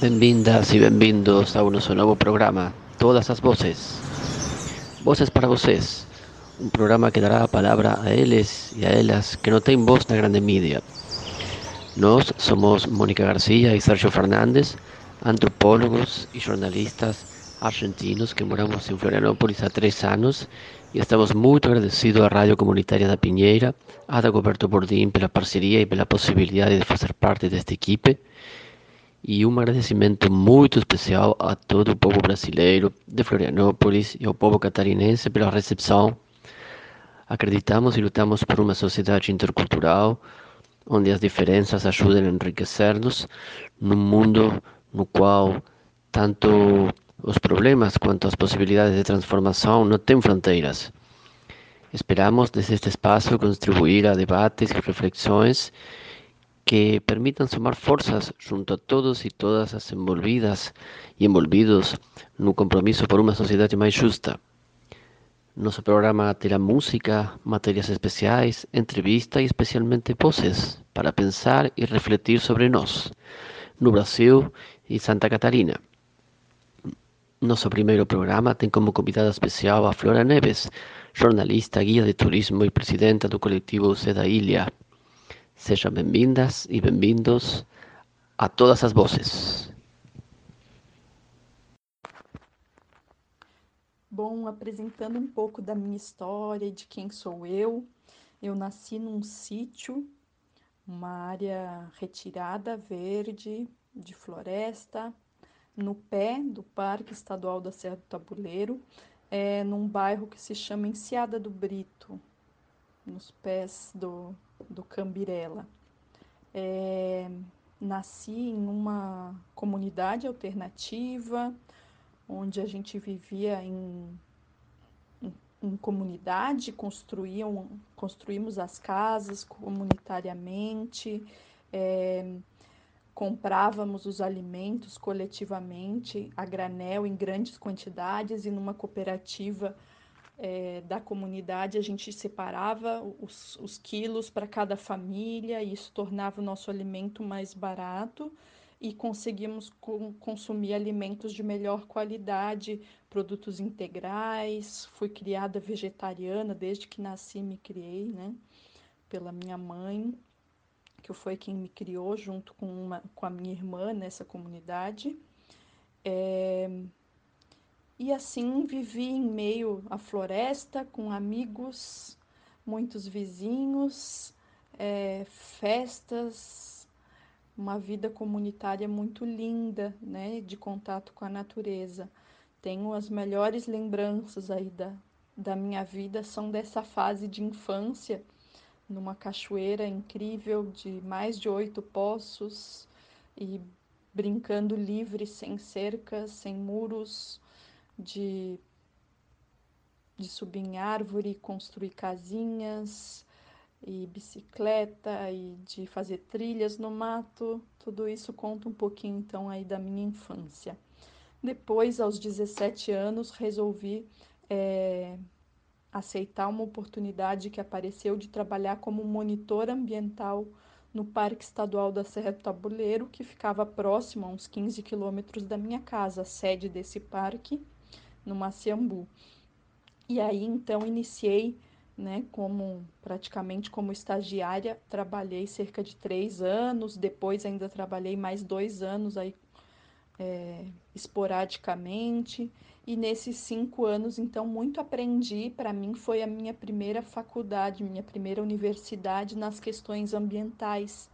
Bem-vindas e bem-vindos ao nosso novo programa, Todas as Vozes. Vozes para vocês. Um programa que dará a palavra a eles e a elas que não têm voz na grande mídia. Nós somos Mônica Garcia e Sérgio Fernandes, antropólogos e jornalistas argentinos que moramos em Florianópolis há três anos e estamos muito agradecidos à Rádio Comunitária da Pinheira, a Dagoberto Bordim pela parceria e pela possibilidade de fazer parte desta equipe e um agradecimento muito especial a todo o povo brasileiro de Florianópolis e ao povo catarinense pela recepção. Acreditamos e lutamos por uma sociedade intercultural onde as diferenças ajudem a enriquecer-nos num mundo no qual tanto os problemas quanto as possibilidades de transformação não têm fronteiras. Esperamos desde este espaço contribuir a debates e reflexões que permitan sumar fuerzas junto a todos y todas las envolvidas y envolvidos en un compromiso por una sociedad más justa. Nuestro programa tendrá música, materias especiales, entrevistas y especialmente voces para pensar y refletir sobre nos, no Brasil y Santa Catarina. Nuestro primer programa tiene como convidada especial a Flora Neves, jornalista, guía de turismo y presidenta del colectivo Seda Ilha. Sejam bem-vindas e bem-vindos a todas as vozes. Bom, apresentando um pouco da minha história e de quem sou eu, eu nasci num sítio, uma área retirada, verde, de floresta, no pé do Parque Estadual da Serra do Tabuleiro, é, num bairro que se chama Enseada do Brito, nos pés do, do Cambirela. É, nasci em uma comunidade alternativa, onde a gente vivia em, em, em comunidade, construíam, construímos as casas comunitariamente, é, comprávamos os alimentos coletivamente, a granel, em grandes quantidades, e numa cooperativa é, da comunidade, a gente separava os, os quilos para cada família, e isso tornava o nosso alimento mais barato e conseguimos com, consumir alimentos de melhor qualidade, produtos integrais. Fui criada vegetariana desde que nasci, me criei, né? Pela minha mãe, que foi quem me criou junto com, uma, com a minha irmã nessa comunidade. É, e assim vivi em meio à floresta, com amigos, muitos vizinhos, é, festas, uma vida comunitária muito linda, né, de contato com a natureza. Tenho as melhores lembranças aí da, da minha vida, são dessa fase de infância, numa cachoeira incrível de mais de oito poços e brincando livre, sem cercas, sem muros, de, de subir em árvore, construir casinhas e bicicleta e de fazer trilhas no mato. Tudo isso conta um pouquinho então aí da minha infância. Depois, aos 17 anos, resolvi é, aceitar uma oportunidade que apareceu de trabalhar como monitor ambiental no Parque Estadual da Serra do Tabuleiro, que ficava próximo a uns 15 quilômetros da minha casa, a sede desse parque no Maciambu. E aí então iniciei, né, como praticamente como estagiária, trabalhei cerca de três anos, depois ainda trabalhei mais dois anos aí é, esporadicamente. E nesses cinco anos, então, muito aprendi. Para mim, foi a minha primeira faculdade, minha primeira universidade nas questões ambientais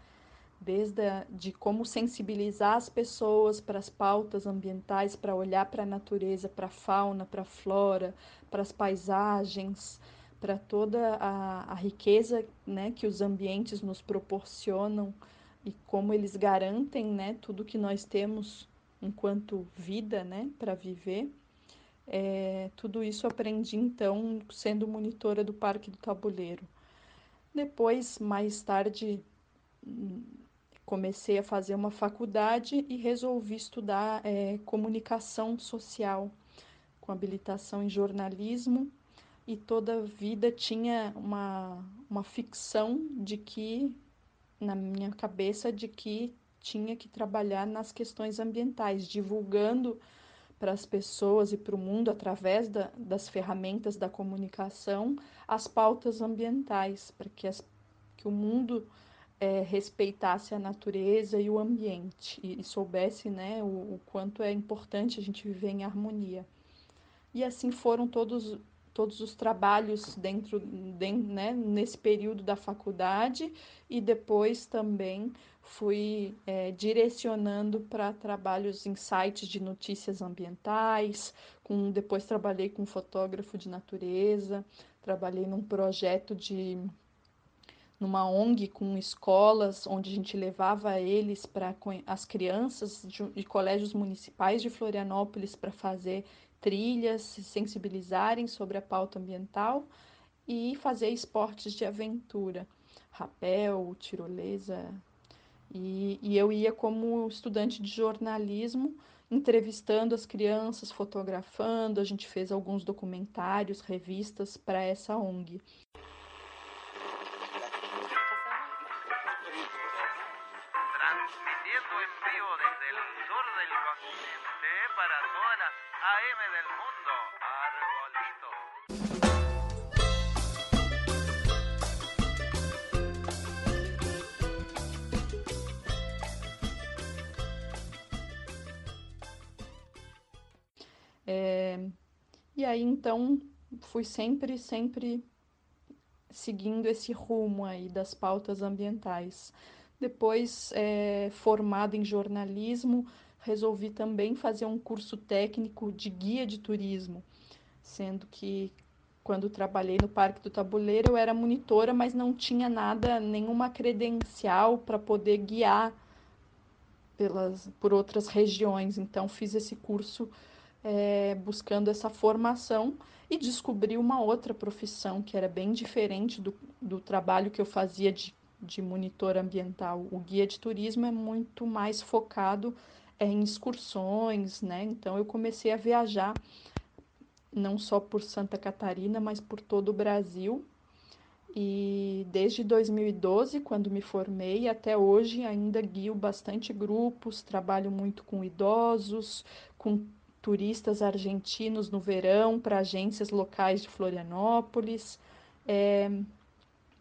desde a, de como sensibilizar as pessoas para as pautas ambientais, para olhar para a natureza, para a fauna, para a flora, para as paisagens, para toda a, a riqueza né, que os ambientes nos proporcionam e como eles garantem né, tudo que nós temos enquanto vida né, para viver. É, tudo isso aprendi então sendo monitora do Parque do Tabuleiro. Depois, mais tarde, comecei a fazer uma faculdade e resolvi estudar é, comunicação social, com habilitação em jornalismo, e toda a vida tinha uma, uma ficção de que, na minha cabeça, de que tinha que trabalhar nas questões ambientais, divulgando para as pessoas e para o mundo, através da, das ferramentas da comunicação, as pautas ambientais, para que, as, que o mundo é, respeitasse a natureza e o ambiente e, e soubesse né, o, o, quanto é importante a gente viver em harmonia. E assim foram todos, todos os trabalhos dentro, dentro né, nesse período da faculdade e depois também fui é, direcionando para trabalhos em sites de notícias ambientais, com, depois trabalhei com fotógrafo de natureza, trabalhei num projeto de numa ONG com escolas, onde a gente levava eles para as crianças de, de colégios municipais de Florianópolis para fazer trilhas, se sensibilizarem sobre a pauta ambiental e fazer esportes de aventura, rapel, tirolesa. E, e eu ia como estudante de jornalismo, entrevistando as crianças, fotografando. A gente fez alguns documentários, revistas para essa ONG. É, e aí então fui sempre, sempre seguindo esse rumo aí das pautas ambientais. Depois, é, formado em jornalismo, resolvi também fazer um curso técnico de guia de turismo, sendo que quando trabalhei no Parque do Tabuleiro eu era monitora, mas não tinha nada, nenhuma credencial para poder guiar pelas, por outras regiões. Então fiz esse curso é, buscando essa formação e descobri uma outra profissão que era bem diferente do, do trabalho que eu fazia de, de monitor ambiental. O guia de turismo é muito mais focado é, em excursões, né? Então eu comecei a viajar não só por Santa Catarina, mas por todo o Brasil. E desde 2012, quando me formei, até hoje ainda guio bastante grupos, trabalho muito com idosos, com turistas argentinos no verão para agências locais de Florianópolis é,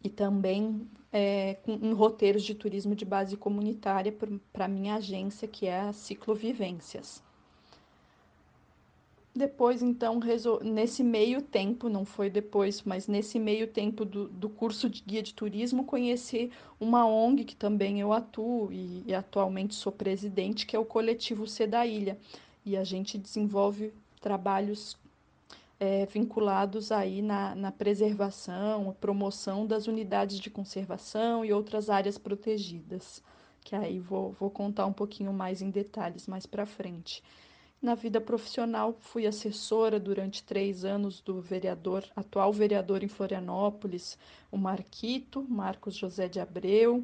e também é, com, em roteiros de turismo de base comunitária para minha agência, que é a Ciclovivências. Depois, então, nesse meio tempo, não foi depois, mas nesse meio tempo do, do curso de guia de turismo, conheci uma ONG que também eu atuo e, e atualmente sou presidente, que é o Coletivo C da Ilha e a gente desenvolve trabalhos é, vinculados aí na, na preservação, promoção das unidades de conservação e outras áreas protegidas, que aí vou, vou contar um pouquinho mais em detalhes mais para frente. Na vida profissional, fui assessora durante três anos do vereador, atual vereador em Florianópolis, o Marquito, Marcos José de Abreu,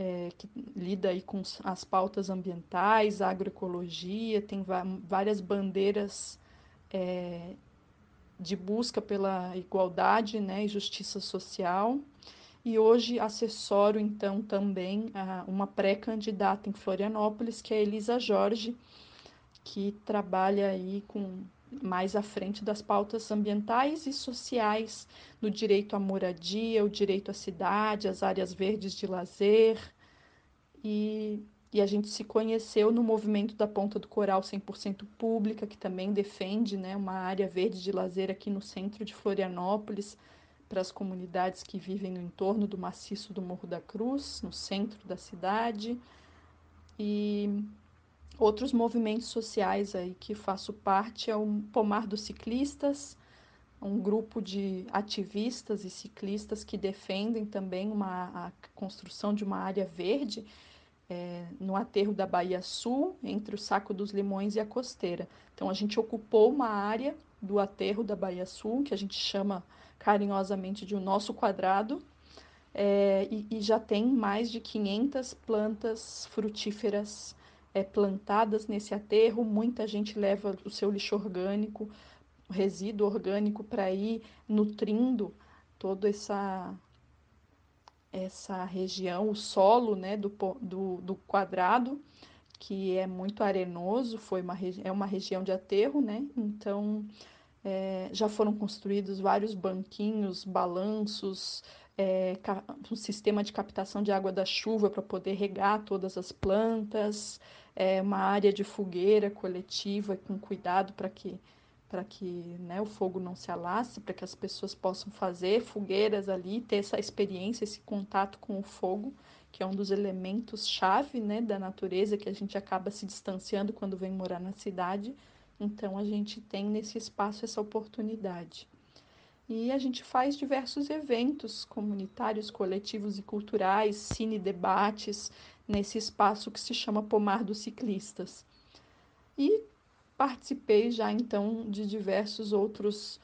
é, que lida aí com as pautas ambientais, agroecologia, tem várias bandeiras é, de busca pela igualdade né, e justiça social. E hoje assessoro, então, também a, uma pré-candidata em Florianópolis, que é Elisa Jorge, que trabalha aí com mais à frente das pautas ambientais e sociais, do direito à moradia, o direito à cidade, as áreas verdes de lazer. E, e a gente se conheceu no movimento da Ponta do Coral 100% Pública, que também defende né, uma área verde de lazer aqui no centro de Florianópolis, para as comunidades que vivem no entorno do maciço do Morro da Cruz, no centro da cidade. E Outros movimentos sociais aí que faço parte é o Pomar dos Ciclistas, um grupo de ativistas e ciclistas que defendem também uma, a construção de uma área verde é, no aterro da Bahia Sul, entre o Saco dos Limões e a Costeira. Então, a gente ocupou uma área do aterro da Bahia Sul, que a gente chama carinhosamente de o nosso quadrado, é, e, e, já tem mais de 500 plantas frutíferas é, plantadas nesse aterro. Muita gente leva o seu lixo orgânico, resíduo orgânico, para ir nutrindo toda essa essa região, o solo né, do, do, do quadrado, que é muito arenoso, foi uma, é uma região de aterro, né? Então é, já foram construídos vários banquinhos, balanços, é, um sistema de captação de água da chuva para poder regar todas as plantas, é, uma área de fogueira coletiva com cuidado para que para que né, o fogo não se alasse, para que as pessoas possam fazer fogueiras ali, ter essa experiência, esse contato com o fogo, que é um dos elementos chave né, da natureza que a gente acaba se distanciando quando vem morar na cidade. Então a gente tem nesse espaço essa oportunidade. E a gente faz diversos eventos comunitários, coletivos e culturais, cine debates nesse espaço que se chama Pomar dos Ciclistas. E participei já então de diversos outros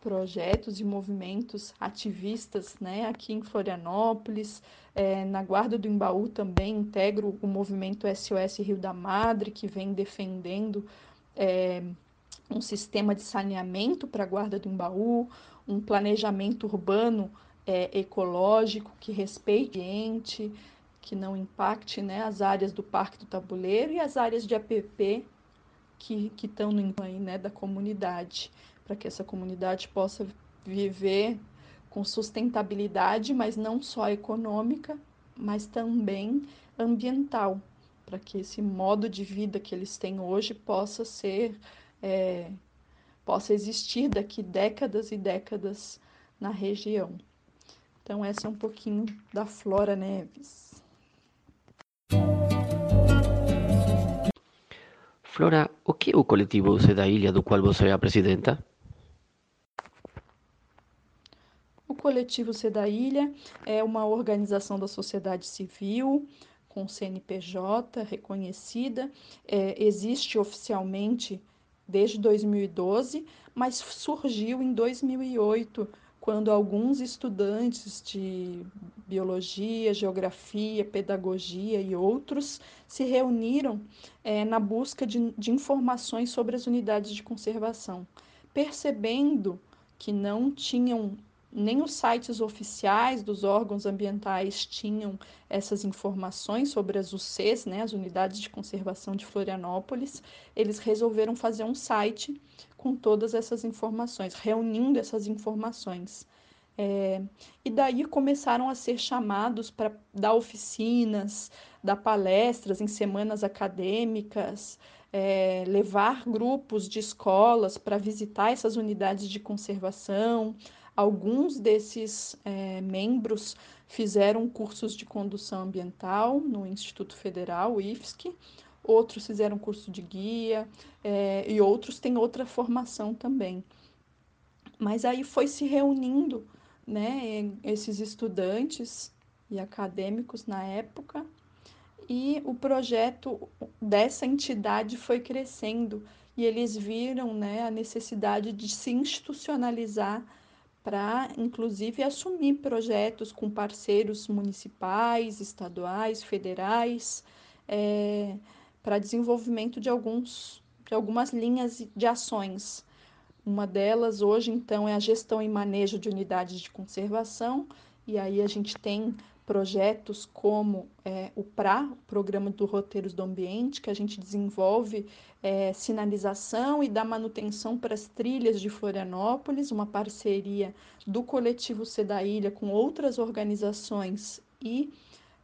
projetos e movimentos ativistas né, aqui em Florianópolis. É, na Guarda do Embaú também integro o movimento SOS Rio da Madre, que vem defendendo é, um sistema de saneamento para a Guarda do Embaú, um planejamento urbano é, ecológico que respeite o ambiente, que não impacte né, as áreas do Parque do Tabuleiro e as áreas de APP que estão no aí, né, da comunidade, para que essa comunidade possa viver com sustentabilidade, mas não só econômica, mas também ambiental, para que esse modo de vida que eles têm hoje possa ser, é, possa existir daqui décadas e décadas na região. Então, essa é um pouquinho da Flora Neves. Flora, o que é o coletivo Você da Ilha, do qual você é a presidenta? O coletivo Você da Ilha é uma organização da sociedade civil com CNPJ reconhecida, é, existe oficialmente desde 2012, mas surgiu em 2008 quando alguns estudantes de biologia, geografia, pedagogia e outros se reuniram é, na busca de, de informações sobre as unidades de conservação, percebendo que não tinham nem os sites oficiais dos órgãos ambientais tinham essas informações sobre as UCs, né, as unidades de conservação de Florianópolis, eles resolveram fazer um site com todas essas informações, reunindo essas informações. É, e daí começaram a ser chamados para dar oficinas, dar palestras em semanas acadêmicas, é, levar grupos de escolas para visitar essas unidades de conservação. Alguns desses é, membros fizeram cursos de condução ambiental no Instituto Federal, IFSC, outros fizeram curso de guia é, e outros têm outra formação também. Mas aí foi se reunindo né, esses estudantes e acadêmicos na época e o projeto dessa entidade foi crescendo e eles viram né, a necessidade de se institucionalizar para, inclusive, assumir projetos com parceiros municipais, estaduais, federais, é, para desenvolvimento de, alguns, de algumas linhas de ações. Uma delas hoje, então, é a gestão e manejo de unidades de conservação, e aí a gente tem projetos como é, o PRA, Programa do Roteiros do Ambiente, que a gente desenvolve é, sinalização e dá manutenção para as trilhas de Florianópolis, uma parceria do coletivo Ilha com outras organizações e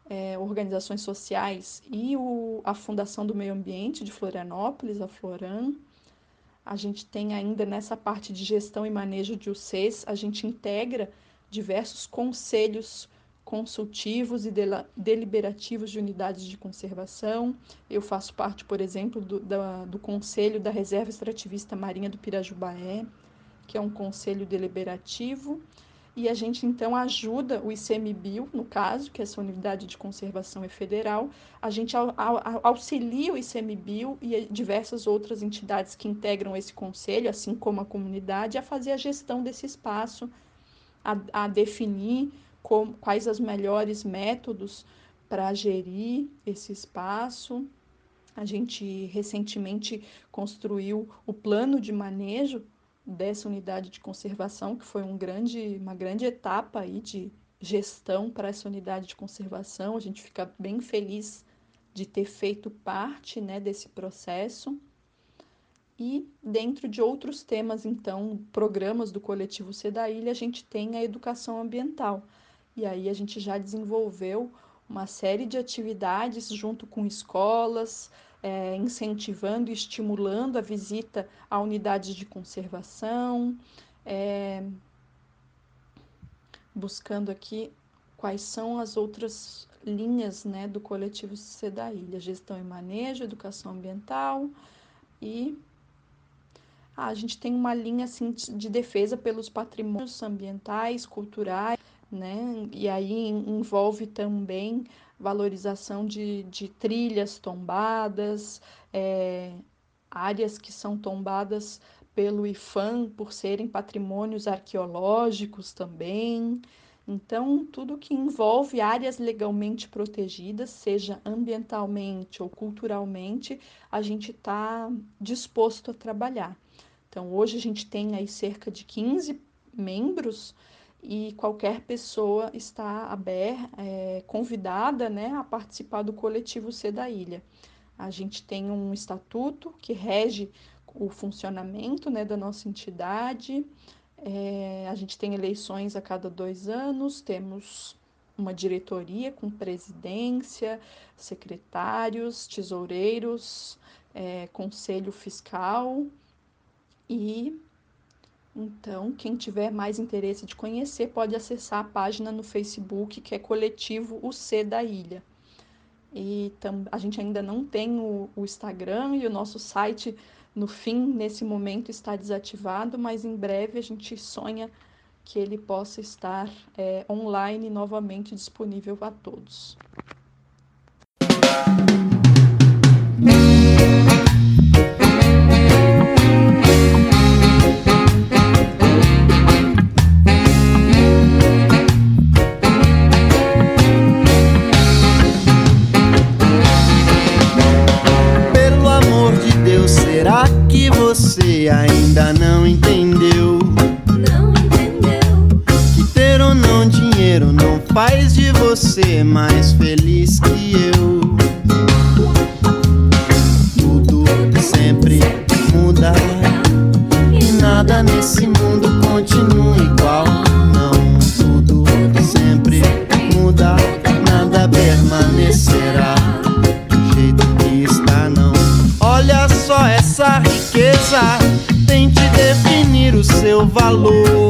é, organizações sociais e o, a Fundação do Meio Ambiente de Florianópolis, a Floran. A gente tem ainda nessa parte de gestão e manejo de UCs, a gente integra diversos conselhos consultivos e deliberativos de unidades de conservação. Eu faço parte, por exemplo, do, da, do Conselho da Reserva Extrativista Marinha do Pirajubaé, que é um conselho deliberativo e a gente então ajuda o ICMBio, no caso, que essa unidade de conservação é federal, a gente auxilia o ICMBio e diversas outras entidades que integram esse conselho, assim como a comunidade, a fazer a gestão desse espaço, a, a definir com, quais os melhores métodos para gerir esse espaço. A gente recentemente construiu o plano de manejo dessa unidade de conservação, que foi um grande, uma grande etapa aí de, gestão para essa unidade de conservação. A gente fica bem feliz de ter feito parte né, desse processo. E dentro de outros temas, então, programas do coletivo Ilha, a gente tem a educação ambiental. E aí a gente já desenvolveu uma série de atividades junto com escolas, é, incentivando e estimulando a visita a unidades de conservação, é, buscando aqui quais são as outras linhas né, do coletivo Ilha: gestão e manejo, educação ambiental e ah, a gente tem uma linha assim de defesa pelos patrimônios ambientais, culturais, né? E aí envolve também valorização de, de trilhas tombadas, é, áreas que são tombadas pelo IFAM por serem patrimônios arqueológicos também. Então, tudo que envolve áreas legalmente protegidas, seja ambientalmente ou culturalmente, a gente está disposto a trabalhar. Então, hoje a gente tem aí cerca de 15 membros e qualquer pessoa está aberta, é, convidada né, a participar do coletivo C da Ilha. A gente tem um estatuto que rege o funcionamento né, da nossa entidade, é, a gente tem eleições a cada dois anos, temos uma diretoria com presidência, secretários, tesoureiros, é, conselho fiscal e então, quem tiver mais interesse de conhecer pode acessar a página no Facebook que é Coletivo O C da Ilha. E tam, a gente ainda não tem o, o Instagram e o nosso site, no fim, nesse momento, está desativado, mas em breve a gente sonha que ele possa estar é, online novamente disponível a todos. Faz de você mais feliz que eu. Tudo sempre muda e nada nesse mundo continua igual. Não, tudo sempre muda, nada permanecerá do jeito que está. Não, olha só essa riqueza definir o seu valor.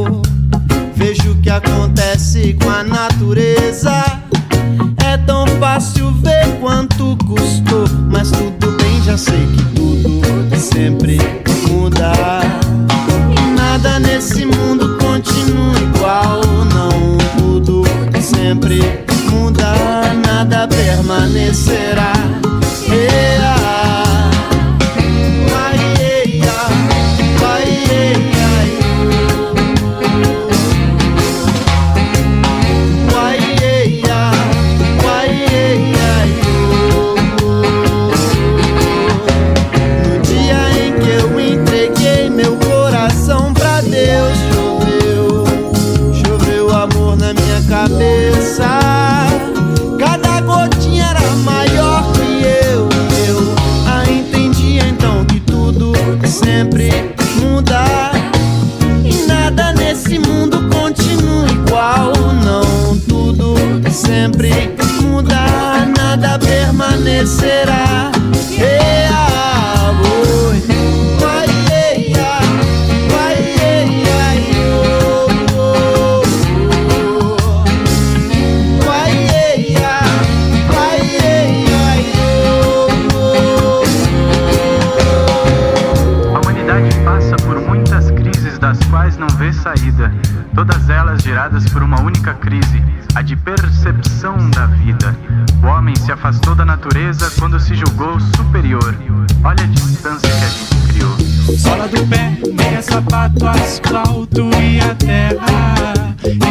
pé, meia sapato, asfalto e a terra.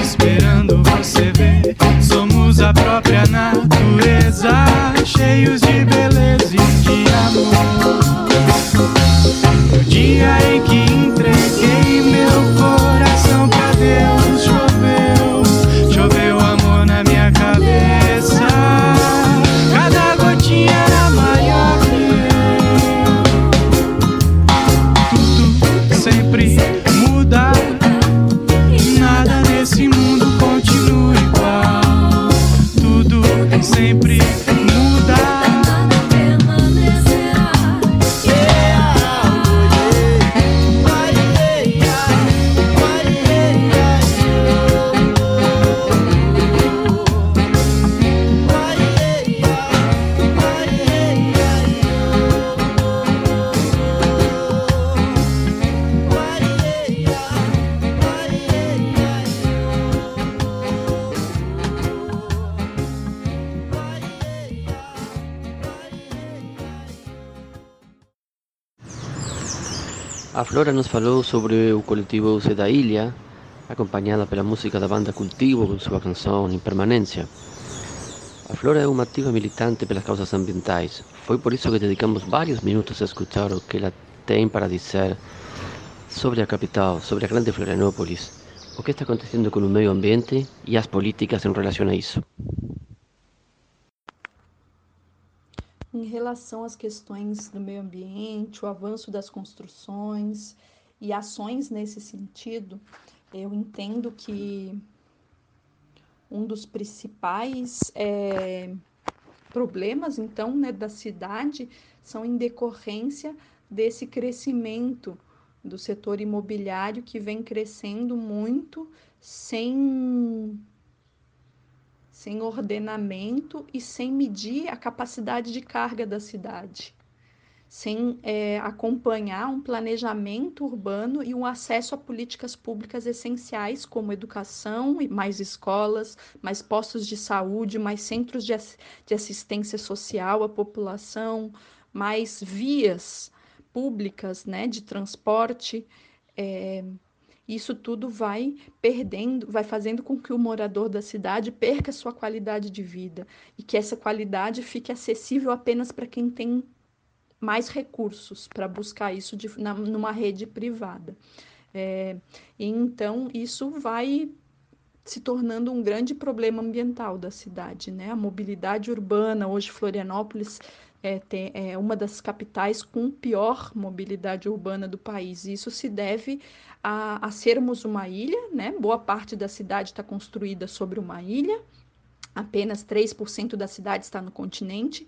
Esperando você ver, somos a própria natureza, cheios de beleza. Sobre o coletivo da Ilha, acompanhada pela música da banda Cultivo com sua canção Impermanência. A Flora é uma ativa militante pelas causas ambientais. Foi por isso que dedicamos vários minutos a escutar o que ela tem para dizer sobre a capital, sobre a grande Florianópolis, o que está acontecendo com o meio ambiente e as políticas em relação a isso. Em relação às questões do meio ambiente, o avanço das construções e ações nesse sentido, eu entendo que um dos principais é, problemas, então, né, da cidade são em decorrência desse crescimento do setor imobiliário que vem crescendo muito sem sem ordenamento e sem medir a capacidade de carga da cidade sem é, acompanhar um planejamento urbano e um acesso a políticas públicas essenciais, como educação, mais escolas, mais postos de saúde, mais centros de, de assistência social à população, mais vias públicas né, de transporte. É, isso tudo vai perdendo, vai fazendo com que o morador da cidade perca sua qualidade de vida e que essa qualidade fique acessível apenas para quem tem mais recursos para buscar isso de, na, numa rede privada. É, então, isso vai se tornando um grande problema ambiental da cidade. Né? A mobilidade urbana, hoje Florianópolis é, tem, é uma das capitais com pior mobilidade urbana do país. Isso se deve a, a sermos uma ilha, né? boa parte da cidade está construída sobre uma ilha, apenas 3% da cidade está no continente,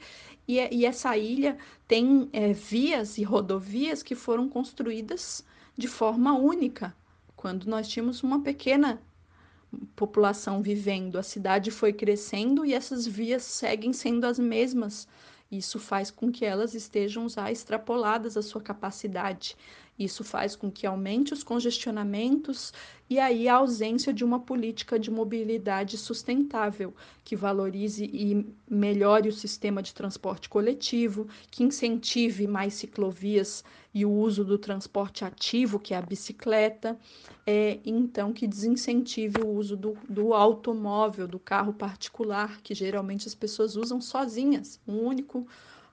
e, e essa ilha tem é, vias e rodovias que foram construídas de forma única. Quando nós tínhamos uma pequena população vivendo, a cidade foi crescendo e essas vias seguem sendo as mesmas. Isso faz com que elas estejam já extrapoladas a sua capacidade. Isso faz com que aumente os congestionamentos e aí a ausência de uma política de mobilidade sustentável, que valorize e melhore o sistema de transporte coletivo, que incentive mais ciclovias e o uso do transporte ativo, que é a bicicleta, é, então que desincentive o uso do, do automóvel, do carro particular, que geralmente as pessoas usam sozinhas, um único,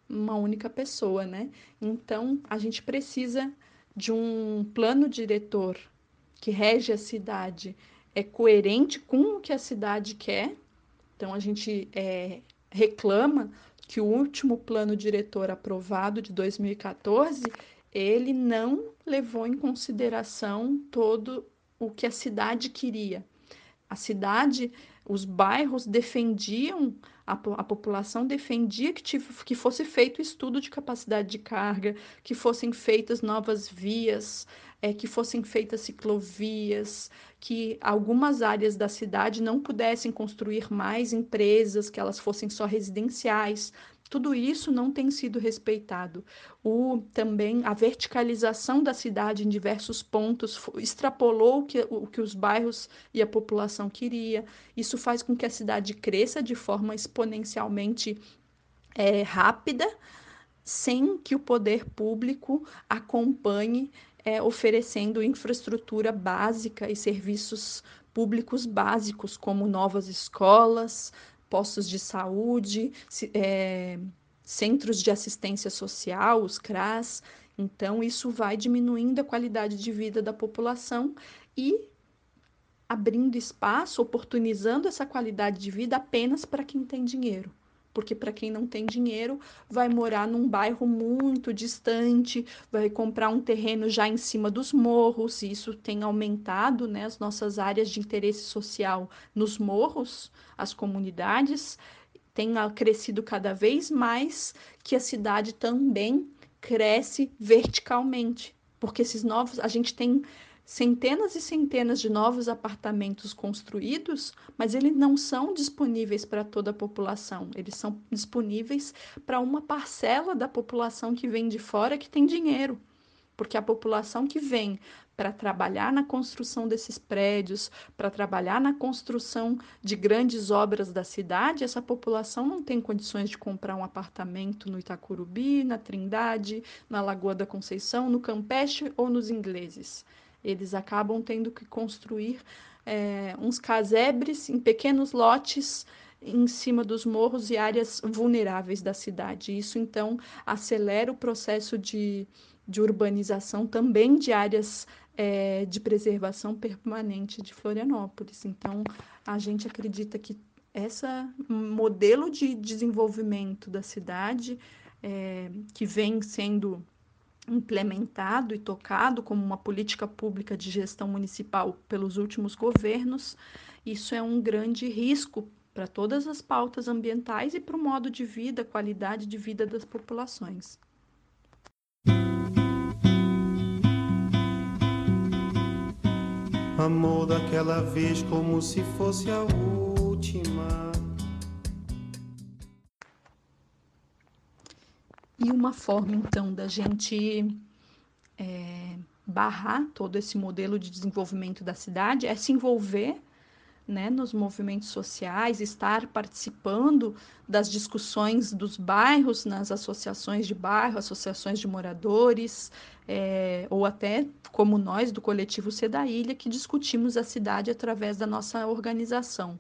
uma única pessoa, né? Então a gente precisa de um plano diretor que rege a cidade é coerente com o que a cidade quer. Então, a gente é, reclama que o último plano diretor aprovado de 2014 ele não levou em consideração todo o que a cidade queria. A cidade, os bairros defendiam a, a população defendia que, tive, que fosse feito estudo de capacidade de carga, que fossem feitas novas vias, é, que fossem feitas ciclovias, que algumas áreas da cidade não pudessem construir mais empresas, que elas fossem só residenciais, tudo isso não tem sido respeitado. O, também a verticalização da cidade em diversos pontos extrapolou o que, o que os bairros e a população queria. Isso faz com que a cidade cresça de forma exponencialmente é, rápida, sem que o poder público acompanhe é, oferecendo infraestrutura básica e serviços públicos básicos, como novas escolas, postos de saúde, é, centros de assistência social, os CRAS. Então, isso vai diminuindo a qualidade de vida da população e abrindo espaço, oportunizando essa qualidade de vida apenas para quem tem dinheiro porque para quem não tem dinheiro vai morar num bairro muito distante, vai comprar um terreno já em cima dos morros, e isso tem aumentado né, as nossas áreas de interesse social nos morros, as comunidades, tem crescido cada vez mais que a cidade também cresce verticalmente, porque esses novos, a gente tem centenas e centenas de novos apartamentos construídos, mas eles não são disponíveis para toda a população, eles são disponíveis para uma parcela da população que vem de fora que tem dinheiro. Porque a população que vem para trabalhar na construção desses prédios, para trabalhar na construção de grandes obras da cidade, essa população não tem condições de comprar um apartamento no Itacurubi, na Trindade, na Lagoa da Conceição, no Campeche ou nos ingleses. Eles acabam tendo que construir é, uns casebres em pequenos lotes em cima dos morros e áreas vulneráveis da cidade. Isso, então, acelera o processo de, de urbanização também de áreas é, de preservação permanente de Florianópolis. Então, a gente acredita que esse modelo de desenvolvimento da cidade, é, que vem sendo implementado e tocado como uma política pública de gestão municipal pelos últimos governos, isso é um grande risco para todas as pautas ambientais e para o modo de vida, qualidade de vida das populações. Amor daquela vez como se fosse a última. E uma forma, então, da gente é, barrar todo esse modelo de desenvolvimento da cidade é se envolver né, nos movimentos sociais, estar participando das discussões dos bairros, nas associações de bairro, associações de moradores, é, ou até como nós do coletivo da Ilha, que discutimos a cidade através da nossa organização.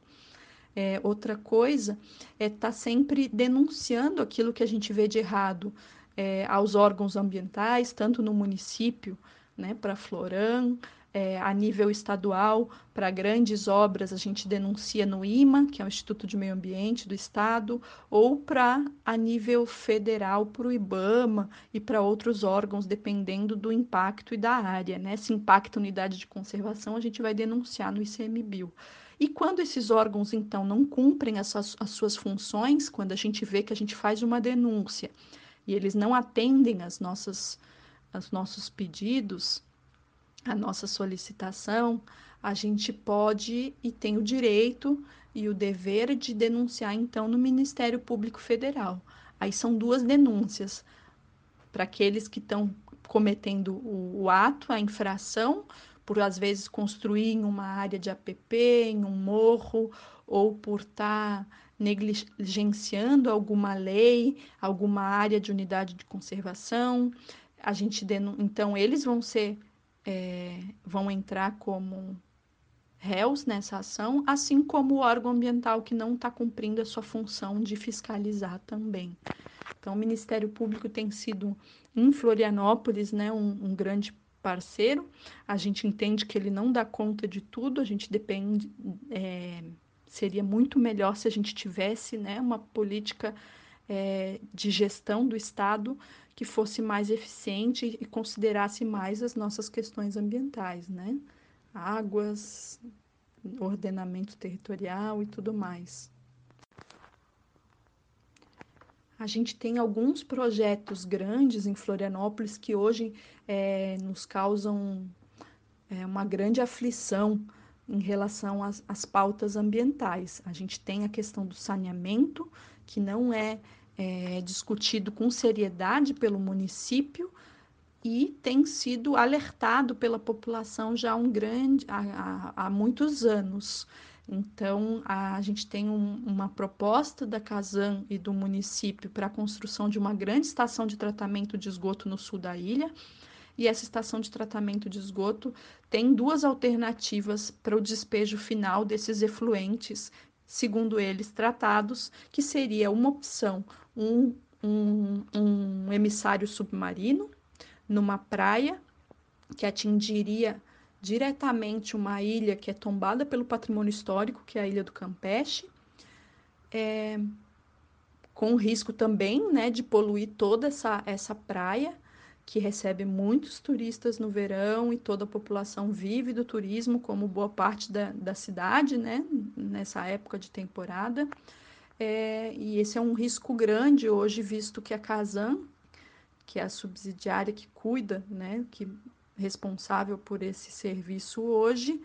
É, outra coisa é estar tá sempre denunciando aquilo que a gente vê de errado é, aos órgãos ambientais, tanto no município, né, para Floran, é, a nível estadual, para grandes obras, a gente denuncia no IMA, que é o Instituto de Meio Ambiente do Estado, ou para a nível federal, para o IBAMA e para outros órgãos, dependendo do impacto e da área. Né? Se impacta unidade de conservação, a gente vai denunciar no ICMBio. E quando esses órgãos, então, não cumprem essas, as suas funções, quando a gente vê que a gente faz uma denúncia e eles não atendem as nossas, os nossos pedidos, a nossa solicitação, a gente pode e tem o direito e o dever de denunciar, então, no Ministério Público Federal. Aí são duas denúncias para aqueles que estão cometendo o, o, ato, a infração, por às vezes construir em uma área de APP, em um morro, ou por estar tá negligenciando alguma lei, alguma área de unidade de conservação. A gente então eles vão ser é, vão entrar como réus nessa ação, assim como o órgão ambiental que não está cumprindo a sua função de fiscalizar também. Então, o Ministério Público tem sido, em Florianópolis, né, um, um grande parceiro. A gente entende que ele não dá conta de tudo, a gente depende. É, seria muito melhor se a gente tivesse né, uma política é, de gestão do Estado que fosse mais eficiente e considerasse mais as nossas questões ambientais, né? Águas, ordenamento territorial e tudo mais. A gente tem alguns projetos grandes em Florianópolis que hoje é, nos causam é, uma grande aflição em relação às, às pautas ambientais. A gente tem a questão do saneamento, que não é é, discutido com seriedade pelo município e tem sido alertado pela população já um grande, há, há, há muitos anos. Então, a, a gente tem um, uma proposta da Casan e do município para a construção de uma grande estação de tratamento de esgoto no sul da ilha. E essa estação de tratamento de esgoto tem duas alternativas para o despejo final desses efluentes, segundo eles tratados, que seria uma opção um, um, um emissário submarino numa praia que atingiria diretamente uma ilha que é tombada pelo patrimônio histórico, que é a Ilha do Campeche, é, com risco também né, de poluir toda essa, essa praia, que recebe muitos turistas no verão e toda a população vive do turismo, como boa parte da, da cidade, né, nessa época de temporada. É, e esse é um risco grande hoje, visto que a Casan, que é a subsidiária que cuida, né, que responsável por esse serviço hoje,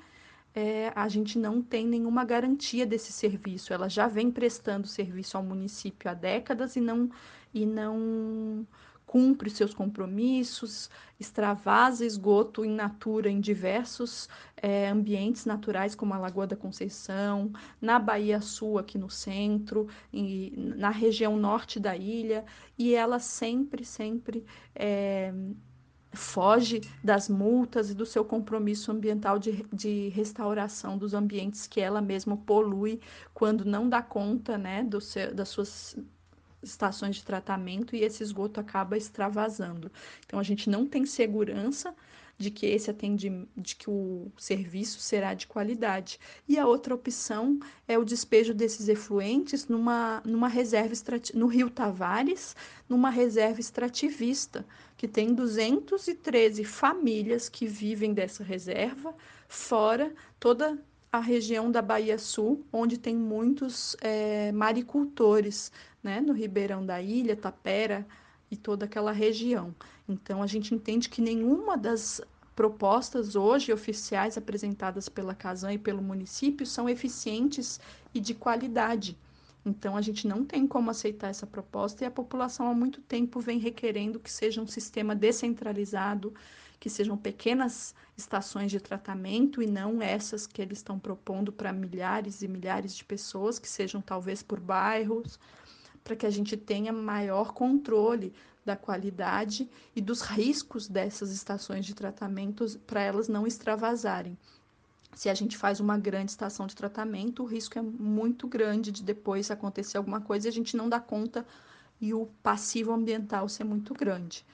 é, a gente não tem nenhuma garantia desse serviço. Ela já vem prestando serviço ao município há décadas e não, e não cumpre seus compromissos, extravasa esgoto in natura em diversos é, ambientes naturais, como a Lagoa da Conceição, na Bahia Sul, aqui no centro, e na região norte da ilha, e ela sempre, sempre é, foge das multas e do seu compromisso ambiental de, de restauração dos ambientes que ela mesma polui quando não dá conta né, do seu, das suas estações de tratamento e esse esgoto acaba extravasando. Então a gente não tem segurança de que esse atendimento, de que o serviço será de qualidade. E a outra opção é o despejo desses efluentes numa, numa reserva no Rio Tavares, numa reserva extrativista, que tem 213 famílias que vivem dessa reserva, fora toda a região da Bahia Sul, onde tem muitos é, maricultores, né, no Ribeirão da Ilha, Tapera e toda aquela região. Então, a gente entende que nenhuma das propostas hoje oficiais apresentadas pela Casan e pelo município são eficientes e de qualidade. Então, a gente não tem como aceitar essa proposta e a população há muito tempo vem requerendo que seja um sistema descentralizado, que sejam pequenas estações de tratamento e não essas que eles estão propondo para milhares e milhares de pessoas, que sejam talvez por bairros, para que a gente tenha maior controle da qualidade e dos riscos dessas estações de tratamento para elas não extravasarem. Se a gente faz uma grande estação de tratamento, o risco é muito grande de depois acontecer alguma coisa e a gente não dá conta e o passivo ambiental ser muito grande.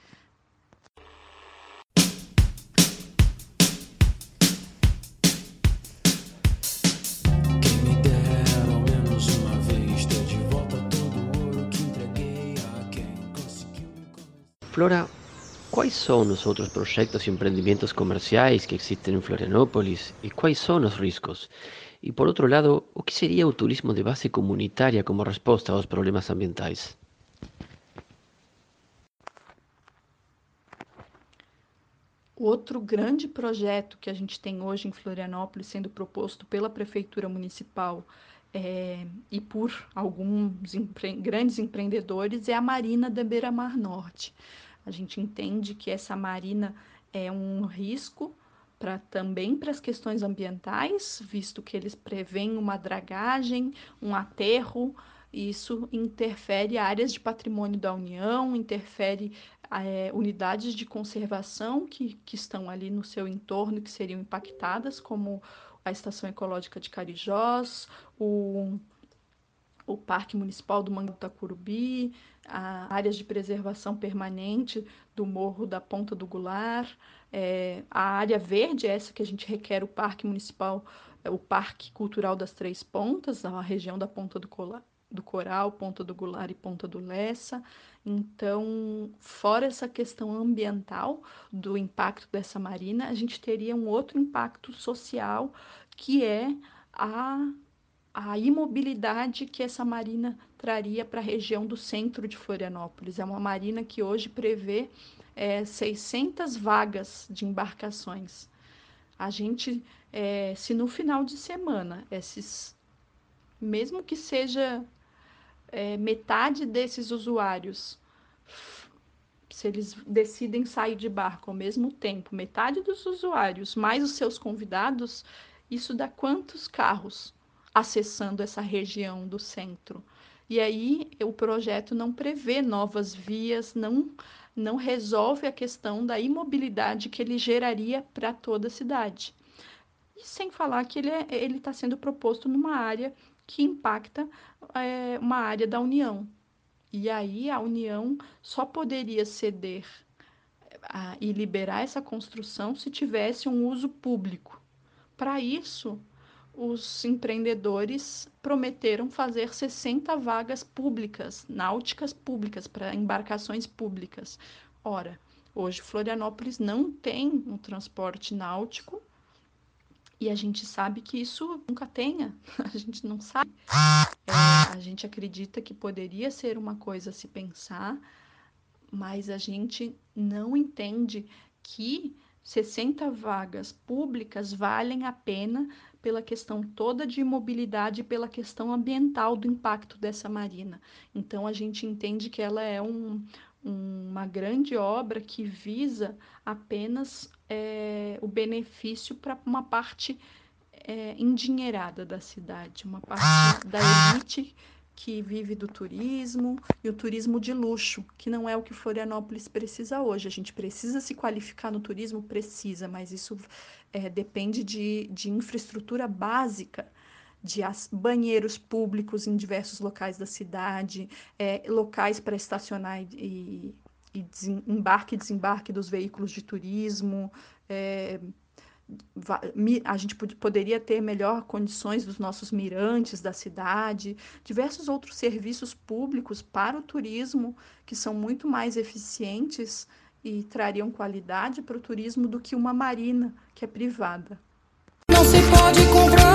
Flora, quais são os outros projetos e empreendimentos comerciais que existem em Florianópolis e quais são os riscos? E por outro lado, o que seria o turismo de base comunitária como resposta aos problemas ambientais? Outro grande projeto que a gente tem hoje em Florianópolis, sendo proposto pela Prefeitura Municipal é, e por alguns empre grandes empreendedores, é a Marina da Beira Mar Norte. A gente entende que essa marina é um risco para também para as questões ambientais, visto que eles prevêem uma dragagem, um aterro, isso interfere áreas de patrimônio da União, interfere é, unidades de conservação que, que estão ali no seu entorno que seriam impactadas, como a Estação Ecológica de Carijós, o o Parque Municipal do Mangue Tacurubi, áreas de preservação permanente do Morro da Ponta do Goulart, é, a área verde, essa que a gente requer o Parque Municipal, é, o Parque Cultural das Três Pontas, a região da Ponta do, Colar, do Coral, Ponta do Goulart e Ponta do Lessa. Então, fora essa questão ambiental do impacto dessa marina, a gente teria um outro impacto social que é a a imobilidade que essa marina traria para a região do centro de Florianópolis. É uma marina que hoje prevê é, 600 vagas de embarcações. A gente, é, se no final de semana, esses, mesmo que seja é, metade desses usuários, se eles decidem sair de barco ao mesmo tempo, metade dos usuários mais os seus convidados, isso dá quantos carros? Acessando essa região do centro. E aí o projeto não prevê novas vias, não, não resolve a questão da imobilidade que ele geraria para toda a cidade. E sem falar que ele é, está sendo proposto numa área que impacta é, uma área da União. E aí a União só poderia ceder a, e liberar essa construção se tivesse um uso público. Para isso, os empreendedores prometeram fazer 60 vagas públicas, náuticas públicas, para embarcações públicas. Ora, hoje Florianópolis não tem um transporte náutico e a gente sabe que isso nunca tenha, a gente não sabe. É, a gente acredita que poderia ser uma coisa a se pensar, mas a gente não entende que 60 vagas públicas valem a pena pela questão toda de mobilidade e pela questão ambiental do impacto dessa marina. Então, a gente entende que ela é um, um uma grande obra que visa apenas é, o benefício para uma parte é, endinheirada da cidade, uma parte da elite que vive do turismo e o turismo de luxo, que não é o que Florianópolis precisa hoje. A gente precisa se qualificar no turismo? Precisa, mas isso é, depende de, de infraestrutura básica de banheiros públicos em diversos locais da cidade, é, locais para estacionar e, e embarque e desembarque dos veículos de turismo. É, a gente poderia ter melhor condições dos nossos mirantes da cidade, diversos outros serviços públicos para o turismo que são muito mais eficientes e trariam qualidade para o turismo do que uma marina que é privada. Não se pode comprar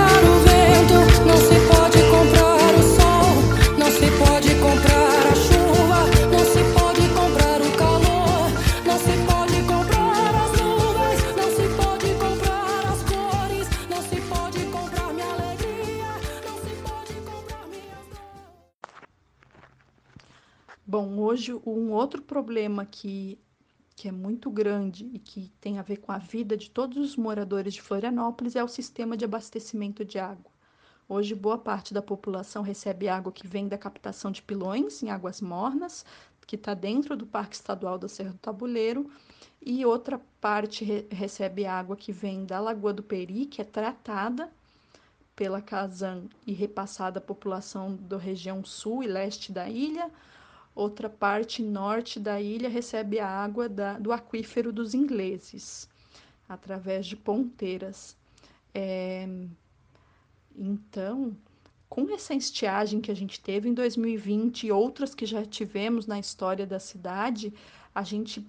Bom, hoje um outro problema que que é muito grande e que tem a ver com a vida de todos os moradores de Florianópolis, é o sistema de abastecimento de água. Hoje, boa parte da população recebe água que vem da captação de pilões em águas mornas, que está dentro do Parque Estadual da Serra do Tabuleiro, e outra parte re recebe água que vem da Lagoa do Peri, que é tratada pela Casan e repassada à população da região sul e leste da ilha, outra parte norte da ilha recebe a água da, do aquífero dos ingleses, através de ponteiras. É, então, com essa estiagem que a gente teve em 2020 e outras que já tivemos na história da cidade, a gente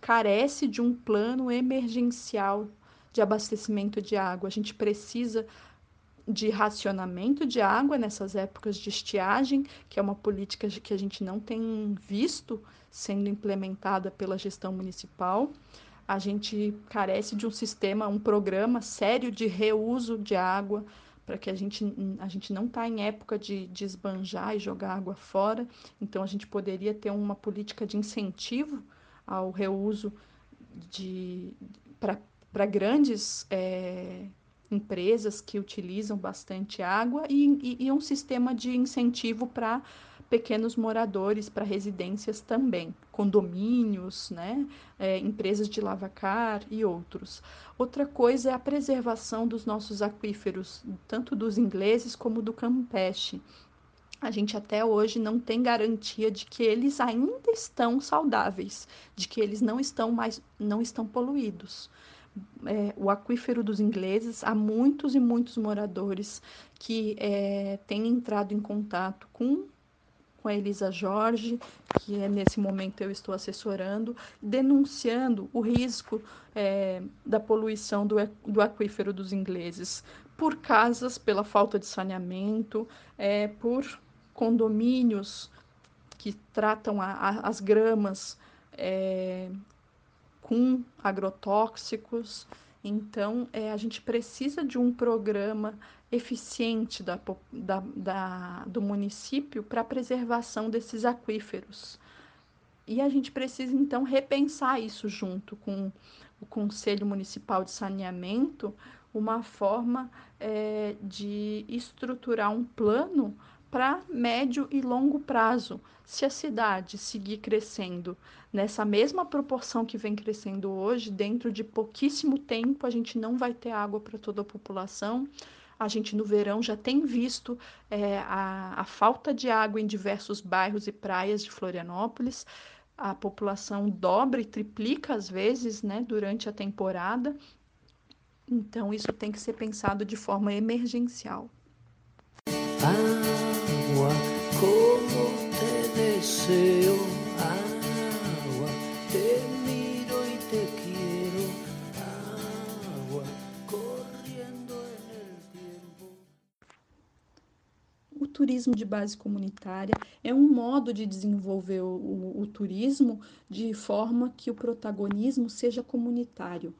carece de um plano emergencial de abastecimento de água. A gente precisa de racionamento de água nessas épocas de estiagem, que é uma política que a gente não tem visto sendo implementada pela gestão municipal. A gente carece de um sistema, um programa sério de reuso de água, para que a gente, a gente não está em época de, de esbanjar e jogar água fora. Então, a gente poderia ter uma política de incentivo ao reuso para grandes. É, empresas que utilizam bastante água e, e, e um sistema de incentivo para pequenos moradores, para residências também, condomínios, né, é, empresas de lavacar e outros. Outra coisa é a preservação dos nossos aquíferos, tanto dos ingleses como do Campeche. A gente até hoje não tem garantia de que eles ainda estão saudáveis, de que eles não estão mais não estão poluídos é, o aquífero dos ingleses, há muitos e muitos moradores que é, têm entrado em contato com, com a Elisa Jorge, que é, nesse momento eu estou assessorando, denunciando o risco é, da poluição do, do aquífero dos ingleses por casas, pela falta de saneamento, é, por condomínios que tratam a, a, as gramas é, com agrotóxicos. Então, é, a gente precisa de um programa eficiente da, da, da do município para a preservação desses aquíferos. E a gente precisa, então, repensar isso junto com o Conselho Municipal de Saneamento, uma forma é, de estruturar um plano para médio e longo prazo. Se a cidade seguir crescendo nessa mesma proporção que vem crescendo hoje, dentro de pouquíssimo tempo a gente não vai ter água para toda a população. A gente no verão já tem visto é, a, a falta de água em diversos bairros e praias de Florianópolis. A população dobra e triplica às vezes né, durante a temporada. Então, isso tem que ser pensado de forma emergencial. Agua, como te deseo, agua, te miro y te quiero, agua, corriendo en el tiempo. O turismo de base comunitária é um modo de desenvolver o, o, o turismo de forma que o protagonismo seja comunitário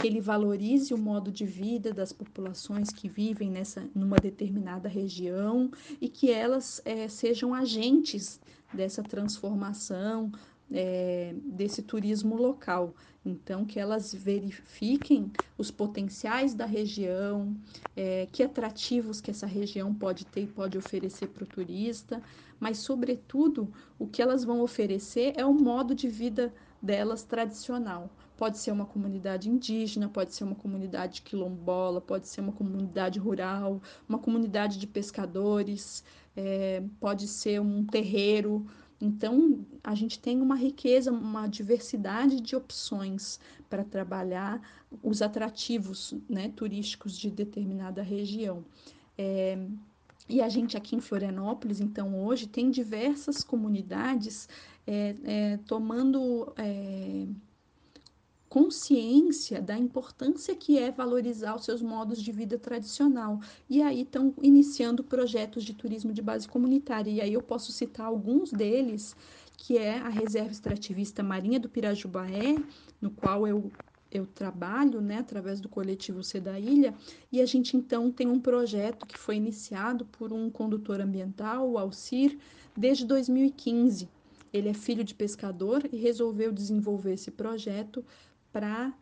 que ele valorize o modo de vida das populações que vivem nessa numa determinada região e que elas é, sejam agentes dessa transformação é, desse turismo local. Então, que elas verifiquem os potenciais da região, é, que atrativos que essa região pode ter e pode oferecer para o turista, mas, sobretudo, o que elas vão oferecer é o modo de vida delas tradicional. Pode ser uma comunidade indígena, pode ser uma comunidade quilombola, pode ser uma comunidade rural, uma comunidade de pescadores, é, pode ser um terreiro. Então, a gente tem uma riqueza, uma diversidade de opções para trabalhar os atrativos né, turísticos de determinada região. É, e a gente aqui em Florianópolis, então, hoje, tem diversas comunidades é, é, tomando é, consciência da importância que é valorizar os seus modos de vida tradicional. E aí estão iniciando projetos de turismo de base comunitária. E aí eu posso citar alguns deles, que é a Reserva Extrativista Marinha do Pirajubaé, no qual eu eu trabalho, né, através do coletivo C da Ilha, e a gente então tem um projeto que foi iniciado por um condutor ambiental, o Alcir, desde 2015. Ele é filho de pescador e resolveu desenvolver esse projeto para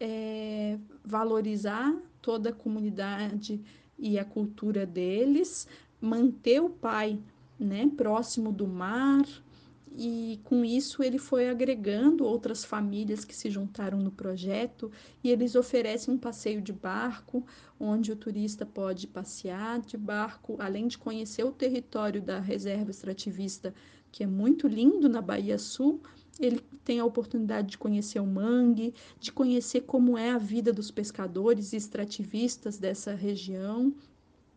é, valorizar toda a comunidade e a cultura deles, manter o pai né, próximo do mar, e com isso ele foi agregando outras famílias que se juntaram no projeto e eles oferecem um passeio de barco, onde o turista pode passear de barco, além de conhecer o território da reserva extrativista, que é muito lindo na Bahia Sul, ele tem a oportunidade de conhecer o mangue, de conhecer como é a vida dos pescadores e extrativistas dessa região,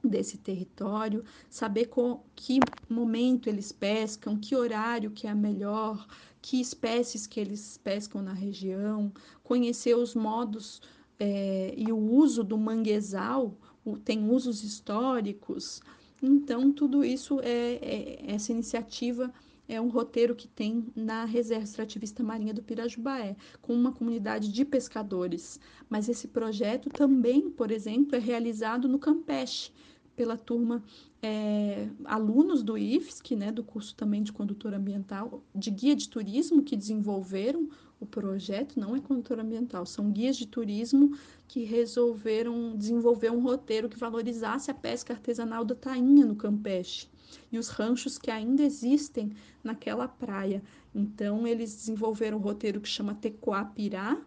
desse território, saber com que momento eles pescam, que horário que é melhor, que espécies que eles pescam na região, conhecer os modos é, e o uso do manguezal, o, tem usos históricos. Então, tudo isso é, é essa iniciativa é um roteiro que tem na Reserva Extrativista Marinha do Pirajubaé, com uma comunidade de pescadores. Mas esse projeto também, por exemplo, é realizado no Campeche, pela turma é, alunos do IFSC, né, do curso também de condutor ambiental, de guia de turismo que desenvolveram o projeto, não é condutor ambiental, são guias de turismo que resolveram desenvolver um roteiro que valorizasse a pesca artesanal da tainha no Campeche e os ranchos que ainda existem naquela praia. Então, eles desenvolveram um roteiro que chama Tecoapirá,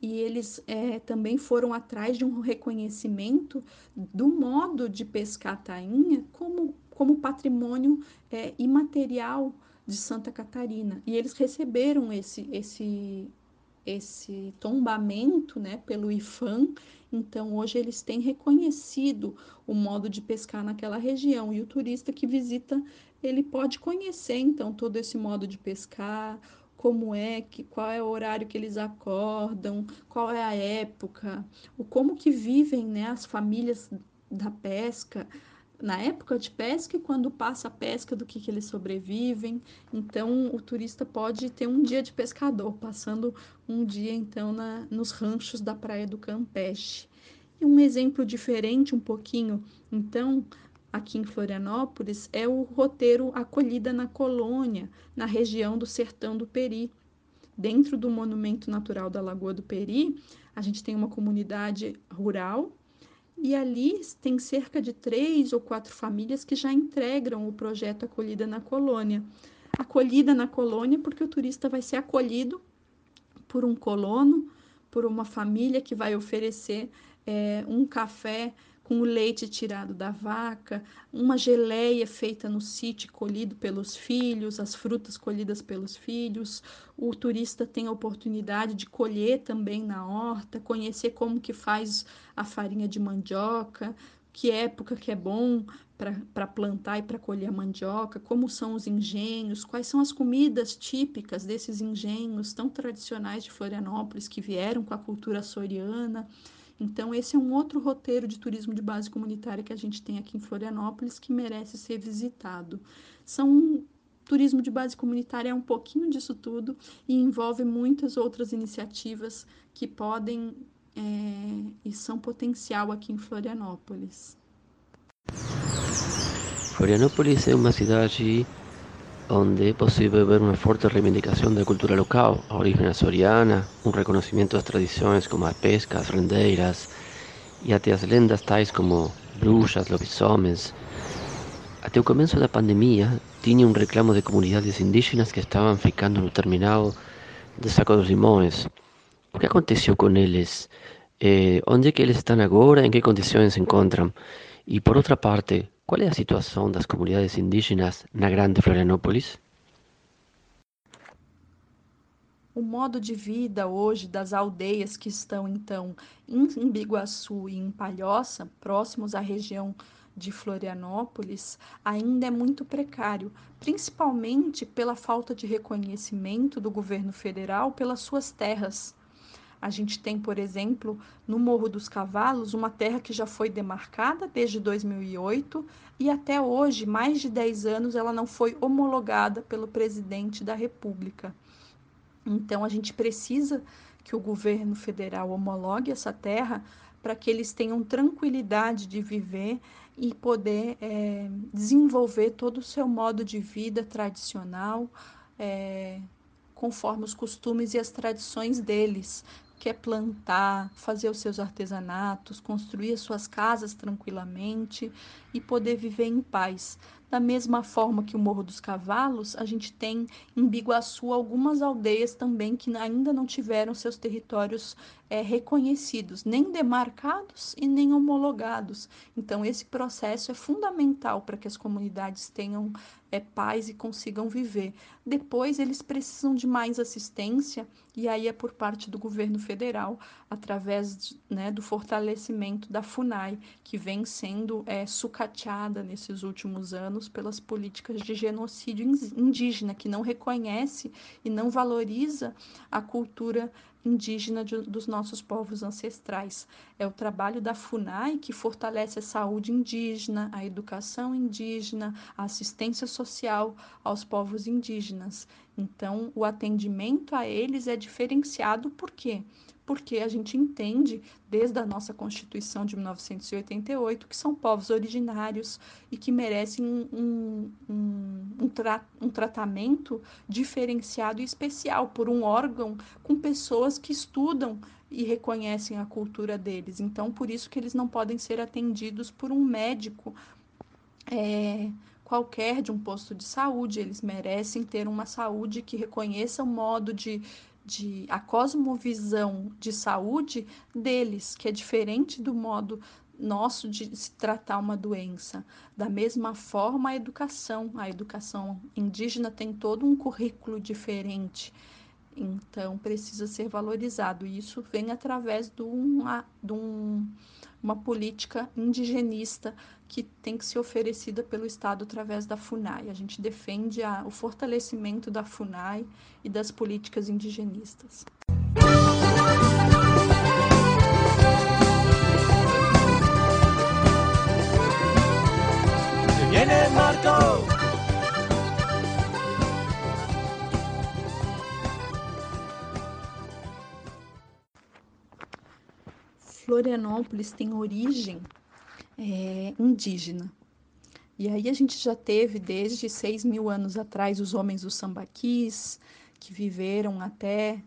e eles é, também foram atrás de um reconhecimento do modo de pescar a tainha como, como patrimônio é, imaterial de Santa Catarina. E eles receberam esse, esse, esse tombamento né, pelo IFAM, então hoje eles têm reconhecido o modo de pescar naquela região. E o turista que visita ele pode conhecer então todo esse modo de pescar, como é que qual é o horário que eles acordam, qual é a época, o como que vivem né, as famílias da pesca, na época de pesca e quando passa a pesca, do que, que eles sobrevivem. Então, o turista pode ter um dia de pescador, passando um dia, então, na, nos ranchos da Praia do Campeche. E um exemplo diferente, um pouquinho, então, aqui em Florianópolis, é o roteiro Acolhida na Colônia, na região do Sertão do Peri. Dentro do Monumento Natural da Lagoa do Peri, a gente tem uma comunidade rural e ali tem cerca de três ou quatro famílias que já integram o projeto Acolhida na Colônia. Acolhida na colônia porque o turista vai ser acolhido por um colono, por uma família que vai oferecer é, um café com o leite tirado da vaca, uma geleia feita no sítio colhido pelos filhos, as frutas colhidas pelos filhos. O turista tem a oportunidade de colher também na horta, conhecer como que faz a farinha de mandioca, que época que é bom para plantar e para colher a mandioca, como são os engenhos, quais são as comidas típicas desses engenhos tão tradicionais de Florianópolis que vieram com a cultura açoriana. Então, esse é um outro roteiro de turismo de base comunitária que a gente tem aqui em Florianópolis que merece ser visitado. São turismo de base comunitária é um pouquinho disso tudo e envolve muitas outras iniciativas que podem é, e são potencial aqui em Florianópolis. Florianópolis é uma cidade onde é possível ver uma forte reivindicação da cultura local, a origem açoriana, um reconhecimento das tradições como a pesca, as rendeiras e até as lendas tais como bruxas, lobisomens. Até o começo da pandemia, tinha um reclamo de comunidades indígenas que estavam ficando no terminal de Saco dos Limões. O que aconteceu com eles? Eh, onde que eles estão agora? Se encontram? E por outra parte, qual é a situação das comunidades indígenas na Grande Florianópolis? O modo de vida hoje das aldeias que estão então em Biguaçu e em Palhoça, próximos à região de Florianópolis, ainda é muito precário, principalmente pela falta de reconhecimento do governo federal pelas suas terras. A gente tem, por exemplo, no Morro dos Cavalos, uma terra que já foi demarcada desde 2008 e até hoje, mais de 10 anos, ela não foi homologada pelo presidente da República. Então, a gente precisa que o governo federal homologue essa terra para que eles tenham tranquilidade de viver e poder é, desenvolver todo o seu modo de vida tradicional, é, conforme os costumes e as tradições deles, quer plantar, fazer os seus artesanatos, construir as suas casas tranquilamente e poder viver em paz. Da mesma forma que o Morro dos Cavalos, a gente tem em Biguaçu algumas aldeias também que ainda não tiveram seus territórios é, reconhecidos, nem demarcados e nem homologados. Então, esse processo é fundamental para que as comunidades tenham é, paz e consigam viver. Depois, eles precisam de mais assistência, e aí é por parte do governo federal, através né, do fortalecimento da FUNAI, que vem sendo é, sucateada nesses últimos anos pelas políticas de genocídio indígena, que não reconhece e não valoriza a cultura indígena de, dos nossos povos ancestrais. É o trabalho da FUNAI que fortalece a saúde indígena, a educação indígena, a assistência social aos povos indígenas. Então, o atendimento a eles é diferenciado por quê? Porque a gente entende, desde a nossa Constituição de 1988, que são povos originários e que merecem um, um, um, tra um tratamento diferenciado e especial por um órgão com pessoas que estudam e reconhecem a cultura deles. Então, por isso que eles não podem ser atendidos por um médico. É, qualquer de um posto de saúde, eles merecem ter uma saúde que reconheça o modo de, de a cosmovisão de saúde deles, que é diferente do modo nosso de se tratar uma doença. Da mesma forma, a educação. A educação indígena tem todo um currículo diferente. Então, precisa ser valorizado. E isso vem através de uma, de um, uma política indigenista que tem que ser oferecida pelo Estado através da FUNAI. A gente defende a, o fortalecimento da FUNAI e das políticas indigenistas. Viene Florianópolis tem origem é, indígena. E aí a gente já teve desde 6 mil anos atrás os homens dos sambaquis, que viveram até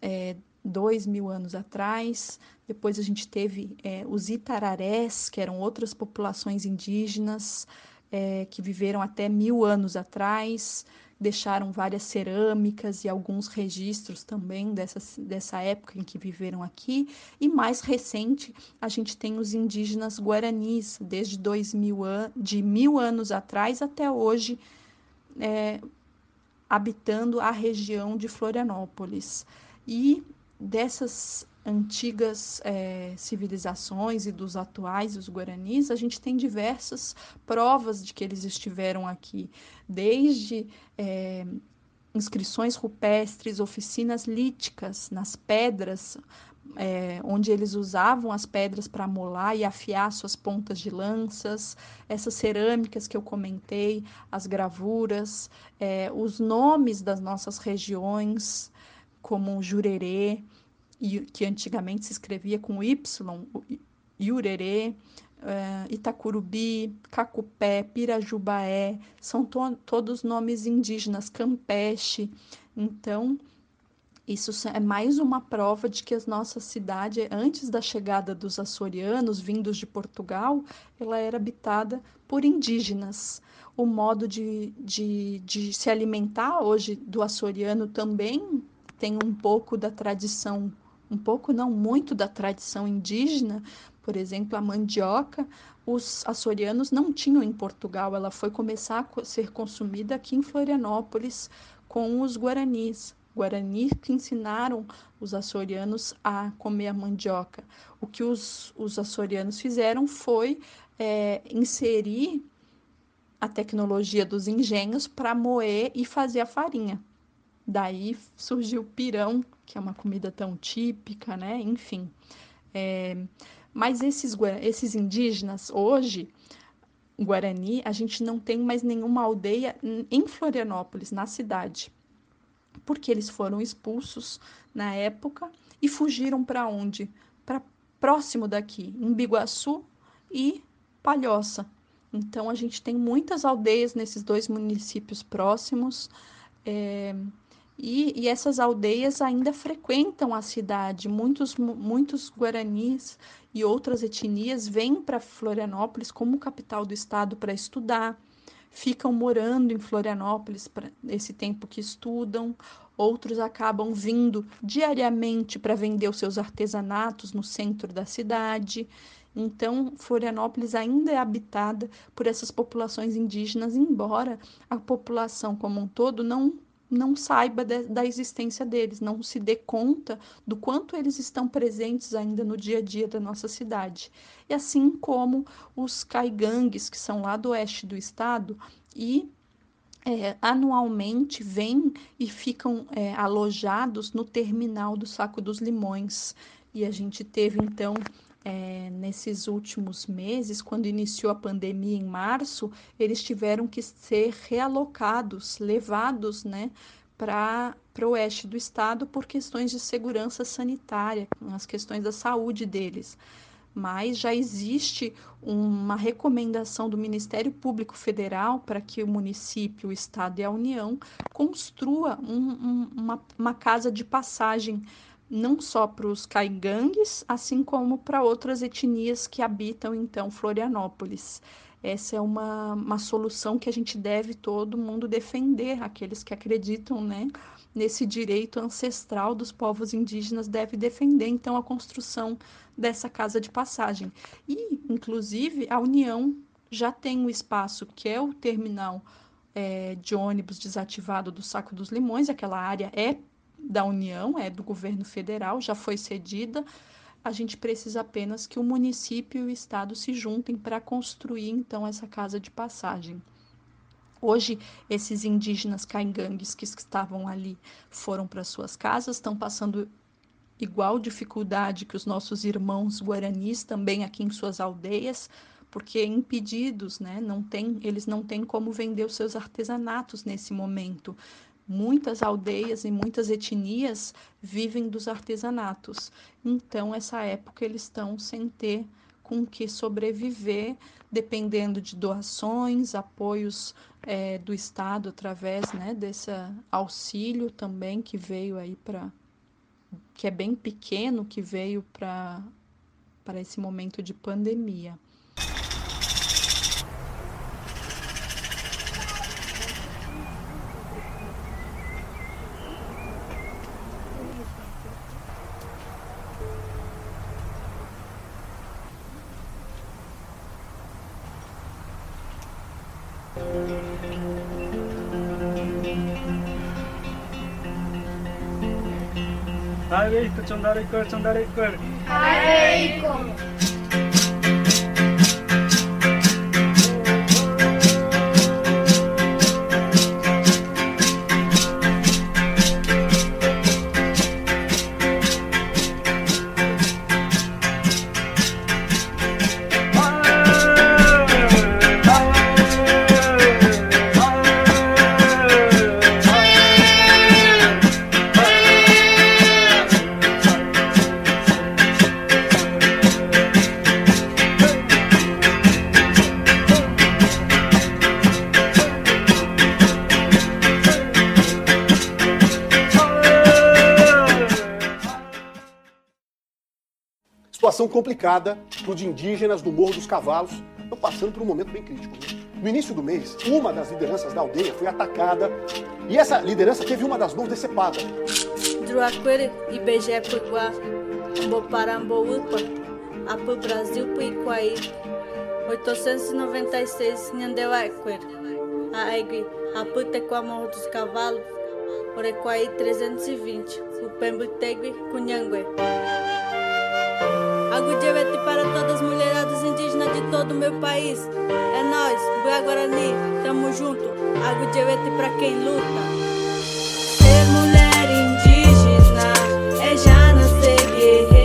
é, 2 mil anos atrás. Depois a gente teve é, os itararés, que eram outras populações indígenas é, que viveram até mil anos atrás deixaram várias cerâmicas e alguns registros também dessa, dessa época em que viveram aqui. E mais recente, a gente tem os indígenas guaranis, desde dois mil an de mil anos atrás até hoje, é, habitando a região de Florianópolis. E dessas antigas é, civilizações e dos atuais, os guaranis, a gente tem diversas provas de que eles estiveram aqui, desde é, inscrições rupestres, oficinas líticas nas pedras, é, onde eles usavam as pedras para molar e afiar suas pontas de lanças, essas cerâmicas que eu comentei, as gravuras, os nomes das nossas regiões, como Jurerê, que antigamente se escrevia com Y, Iurerê, eh, Itacurubi, Cacupé, Pirajubaé, são to todos nomes indígenas, Campeche. Então, isso é mais uma prova de que a nossa cidade, antes da chegada dos açorianos vindos de Portugal, ela era habitada por indígenas. O modo de, de, de se alimentar hoje do açoriano também tem um pouco da tradição, um pouco não muito da tradição indígena, por exemplo, a mandioca, os açorianos não tinham em Portugal, ela foi começar a ser consumida aqui em Florianópolis com os guaranis. Guarani que ensinaram os açorianos a comer a mandioca. O que os, os açorianos fizeram foi é, inserir a tecnologia dos engenhos para moer e fazer a farinha. Daí surgiu o pirão, que é uma comida tão típica, né? Enfim. É, mas esses, esses indígenas, hoje, Guarani, a gente não tem mais nenhuma aldeia em Florianópolis, na cidade porque eles foram expulsos na época e fugiram para onde? Para próximo daqui, em Biguaçu e Palhoça. Então a gente tem muitas aldeias nesses dois municípios próximos. É, e, e, essas aldeias ainda frequentam a cidade. Muitos, muitos guaranis e outras etnias vêm para Florianópolis como capital do estado para estudar, ficam morando em Florianópolis para esse tempo que estudam, outros acabam vindo diariamente para vender os seus artesanatos no centro da cidade. Então, Florianópolis ainda é habitada por essas populações indígenas, embora a população como um todo não não saiba de, da existência deles, não se dê conta do quanto eles estão presentes ainda no dia a dia da nossa cidade. E assim como os caigangues, que são lá do oeste do estado, e é, anualmente vêm e ficam é, alojados no terminal do Saco dos Limões. E a gente teve então é, nesses últimos meses, quando iniciou a pandemia em março, eles tiveram que ser realocados, levados né, para o oeste do estado por questões de segurança sanitária, as questões da saúde deles. Mas já existe uma recomendação do Ministério Público Federal para que o município, o estado e a União construa um, um, uma, uma casa de passagem não só para os caigangues, assim como para outras etnias que habitam então Florianópolis. Essa é uma, uma solução que a gente deve todo mundo defender, aqueles que acreditam né, nesse direito ancestral dos povos indígenas deve defender então a construção dessa casa de passagem. E, inclusive, a União já tem um espaço que é o terminal é, de ônibus desativado do Saco dos Limões, aquela área é da União, é do governo federal, já foi cedida. A gente precisa apenas que o município e o estado se juntem para construir então essa casa de passagem. Hoje, esses indígenas caingangues que estavam ali foram para suas casas, estão passando igual dificuldade que os nossos irmãos guaranis também aqui em suas aldeias, porque impedidos, né? Não tem, eles não têm como vender os seus artesanatos nesse momento. Muitas aldeias e muitas etnias vivem dos artesanatos. Então, essa época eles estão sem ter com que sobreviver, dependendo de doações, apoios é, do Estado através né, desse auxílio também que veio aí para que é bem pequeno, que veio para para esse momento de pandemia. चंदारे कर चंदारे कर Situação complicada para os indígenas do Morro dos Cavalos. Estão passando por um momento bem crítico. Né? No início do mês, uma das lideranças da aldeia foi atacada e essa liderança teve uma das mãos decepada. Druaquere, IBGE Puiguá, Boparamboúpa, Apu Brasil Puiquaí, 896 Nhandeuaquer, Aegui, Tequá Morro dos Cavalos, Orequaí 320, Upembutegui, Cunhangue. Agudjevete para todas as mulheradas indígenas de todo o meu país. É nós, Buia Guarani, tamo junto. Agudjevete pra quem luta. Ser mulher indígena é já nascer guerreira.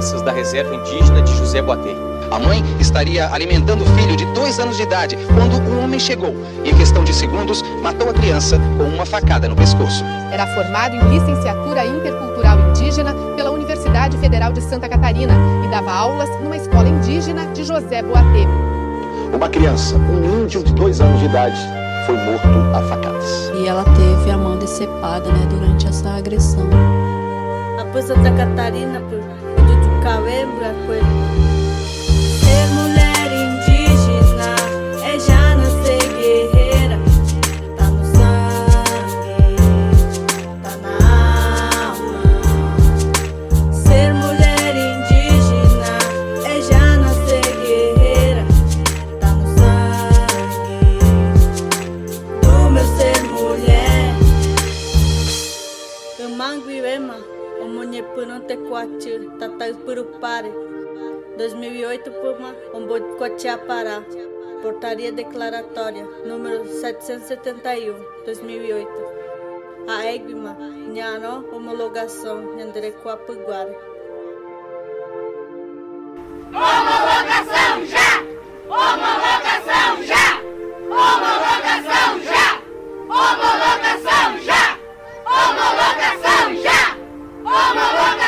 Lideranças da reserva indígena de José Boatê. A mãe estaria alimentando o filho de dois anos de idade quando o homem chegou e, em questão de segundos, matou a criança com uma facada no pescoço. Era formado em licenciatura intercultural indígena pela Universidade Federal de Santa Catarina e dava aulas numa escola indígena de José Boatê. Uma criança, um índio de dois anos de idade, foi morto a facadas. E ela teve a mão decepada né, durante essa agressão. A Santa Catarina, Burak Bölüm. 2008 Puma, Ombocotiapará. Portaria Declaratória, número 771, 2008. A Egma, Nhanó, Homologação, Nhanderecoapuguara. Homologação já! Homologação já! Homologação já! Homologação já! Homologação já! Homologação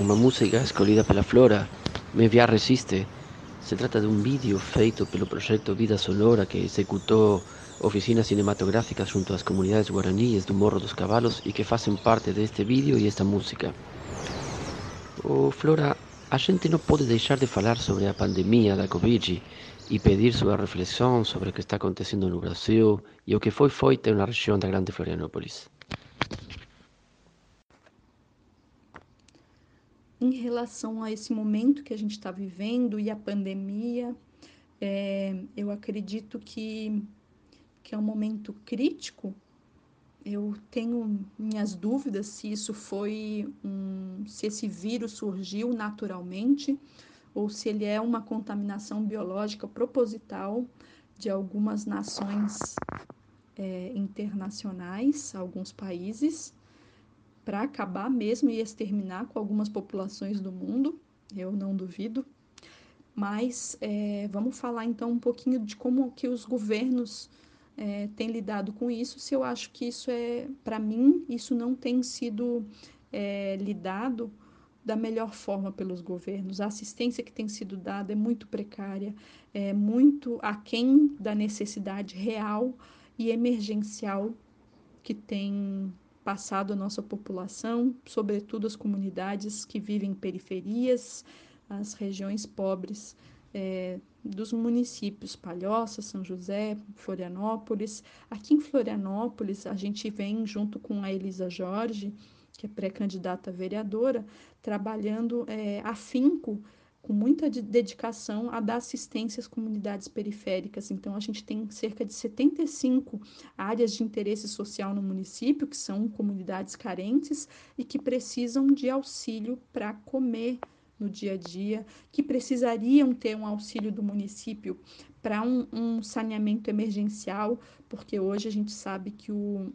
Una música escolhida per la flora, me via resiste. Se trata de un video feito pelo proyecto Vida Sonora que executó oficinas cinematográficas junto a las comunidades guaraníes do Morro dos Cabalos y que hacen parte de este vídeo y esta música. Oh, Flora, a gente no puede dejar de hablar sobre la pandemia da Covid y pedir su reflexión sobre lo que está aconteciendo no Brasil y lo que fue feito en la región da Grande Florianópolis. Em relação a esse momento que a gente está vivendo e a pandemia, é, eu acredito que, que é um momento crítico. Eu tenho minhas dúvidas se isso foi um, se esse vírus surgiu naturalmente ou se ele é uma contaminação biológica proposital de algumas nações é, internacionais, alguns países, para acabar mesmo e exterminar com algumas populações do mundo. Eu não duvido. Mas é, vamos falar então um pouquinho de como que os governos é, têm lidado com isso. Se eu acho que isso é, para mim, isso não tem sido é, lidado da melhor forma pelos governos. A assistência que tem sido dada é muito precária, é muito aquém da necessidade real e emergencial que tem passado a nossa população, sobretudo as comunidades que vivem em periferias, as regiões pobres é, dos municípios Palhoça, São José, Florianópolis. Aqui em Florianópolis, a gente vem junto com a Elisa Jorge, que é pré-candidata vereadora, trabalhando é, afinco, com muita dedicação, a dar assistência às comunidades periféricas. Então, a gente tem cerca de 75 áreas de interesse social no município, que são comunidades carentes e que precisam de auxílio para comer no dia a dia, que precisariam ter um auxílio do município para um, um saneamento emergencial, porque hoje a gente sabe que o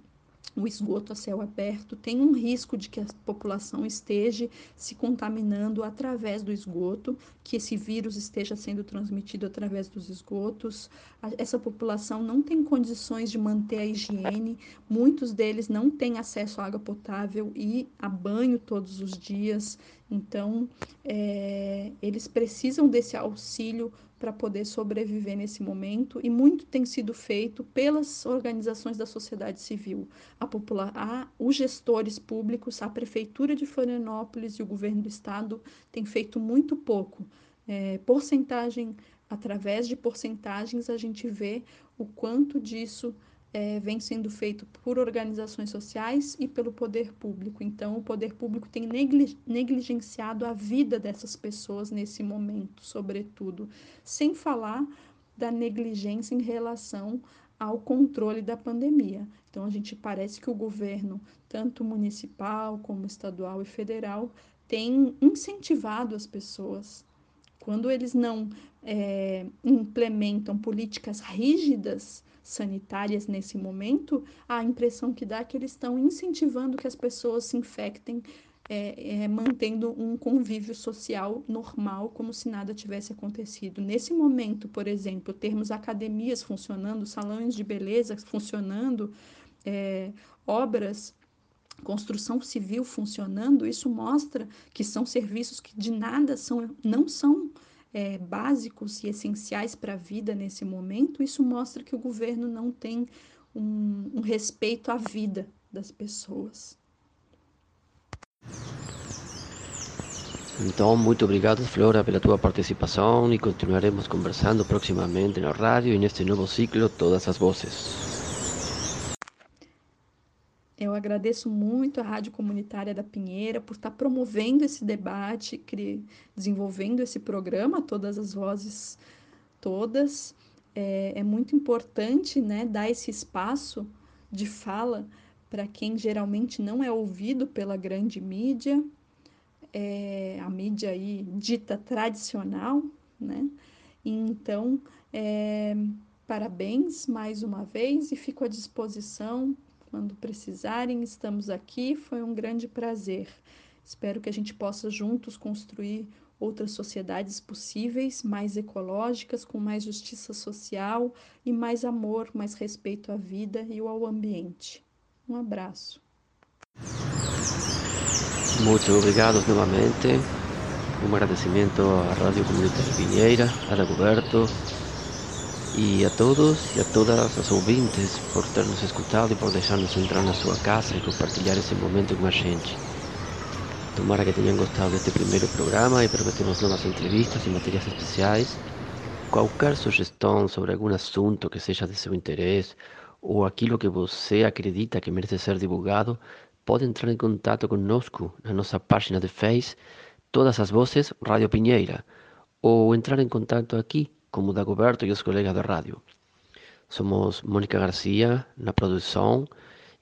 o esgoto a céu aberto, tem um risco de que a população esteja se contaminando através do esgoto, que esse vírus esteja sendo transmitido através dos esgotos. Essa população não tem condições de manter a higiene, muitos deles não têm acesso à água potável e a banho todos os dias. Então, é, eles precisam desse auxílio para poder sobreviver nesse momento e muito tem sido feito pelas organizações da sociedade civil, a popular, os gestores públicos, a prefeitura de Florianópolis e o governo do estado têm feito muito pouco. É, porcentagem através de porcentagens a gente vê o quanto disso é, vem sendo feito por organizações sociais e pelo poder público. Então, o poder público tem negligenciado a vida dessas pessoas nesse momento, sobretudo, sem falar da negligência em relação ao controle da pandemia. Então, a gente parece que o governo, tanto municipal como estadual e federal, tem incentivado as pessoas. Quando eles não é, implementam políticas rígidas sanitárias nesse momento, a impressão que dá é que eles estão incentivando que as pessoas se infectem, é, é, mantendo um convívio social normal, como se nada tivesse acontecido. Nesse momento, por exemplo, termos academias funcionando, salões de beleza funcionando, é, obras construção civil funcionando, isso mostra que são serviços que de nada são, não são é, básicos e essenciais para a vida nesse momento, isso mostra que o governo não tem um, um respeito à vida das pessoas. Então, muito obrigado, Flora, pela tua participação e continuaremos conversando proximamente na rádio e neste novo ciclo Todas as Vozes. Eu agradeço muito a Rádio Comunitária da Pinheira por estar promovendo esse debate, desenvolvendo esse programa, todas as vozes, todas. É, é muito importante né, dar esse espaço de fala para quem geralmente não é ouvido pela grande mídia, é, a mídia aí dita tradicional, né? Então, é, parabéns mais uma vez e fico à disposição quando precisarem, estamos aqui. Foi um grande prazer. Espero que a gente possa juntos construir outras sociedades possíveis, mais ecológicas, com mais justiça social e mais amor, mais respeito à vida e ao ambiente. Um abraço. Muito obrigado novamente. Um agradecimento à Rádio Comunitária Pinheira, a Dagoberto, y a todos y a todas las ouvintes por ternos escutado y por dejarnos entrar na sua casa e compartilhar esse momento com a gente. Tomara que tenham gostado deste primeiro programa e prometemos novas entrevistas e materiais especiais. Qualquer sugestão sobre algum assunto que seja de seu interesse ou aquilo que você acredita que merece ser divulgado, pode entrar em contato conosco na nossa página de Face, Todas as Vozes Rádio Pinheira, ou entrar em contato aqui, como Dagoberto e os colegas da rádio. Somos Mônica Garcia na produção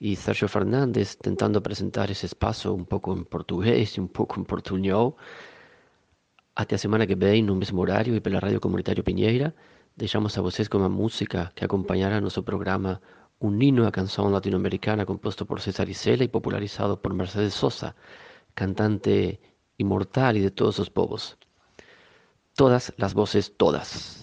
e Sérgio Fernandes tentando apresentar esse espaço um pouco em português e um pouco em portunhol. Até a semana que vem, no mesmo horário e pela Rádio Comunitário Pinheira, deixamos a vocês com uma música que acompanhará nosso programa Um hino à canção latino-americana composto por César Isela e popularizado por Mercedes Sosa, cantante imortal e de todos os povos. Todas as vozes, todas.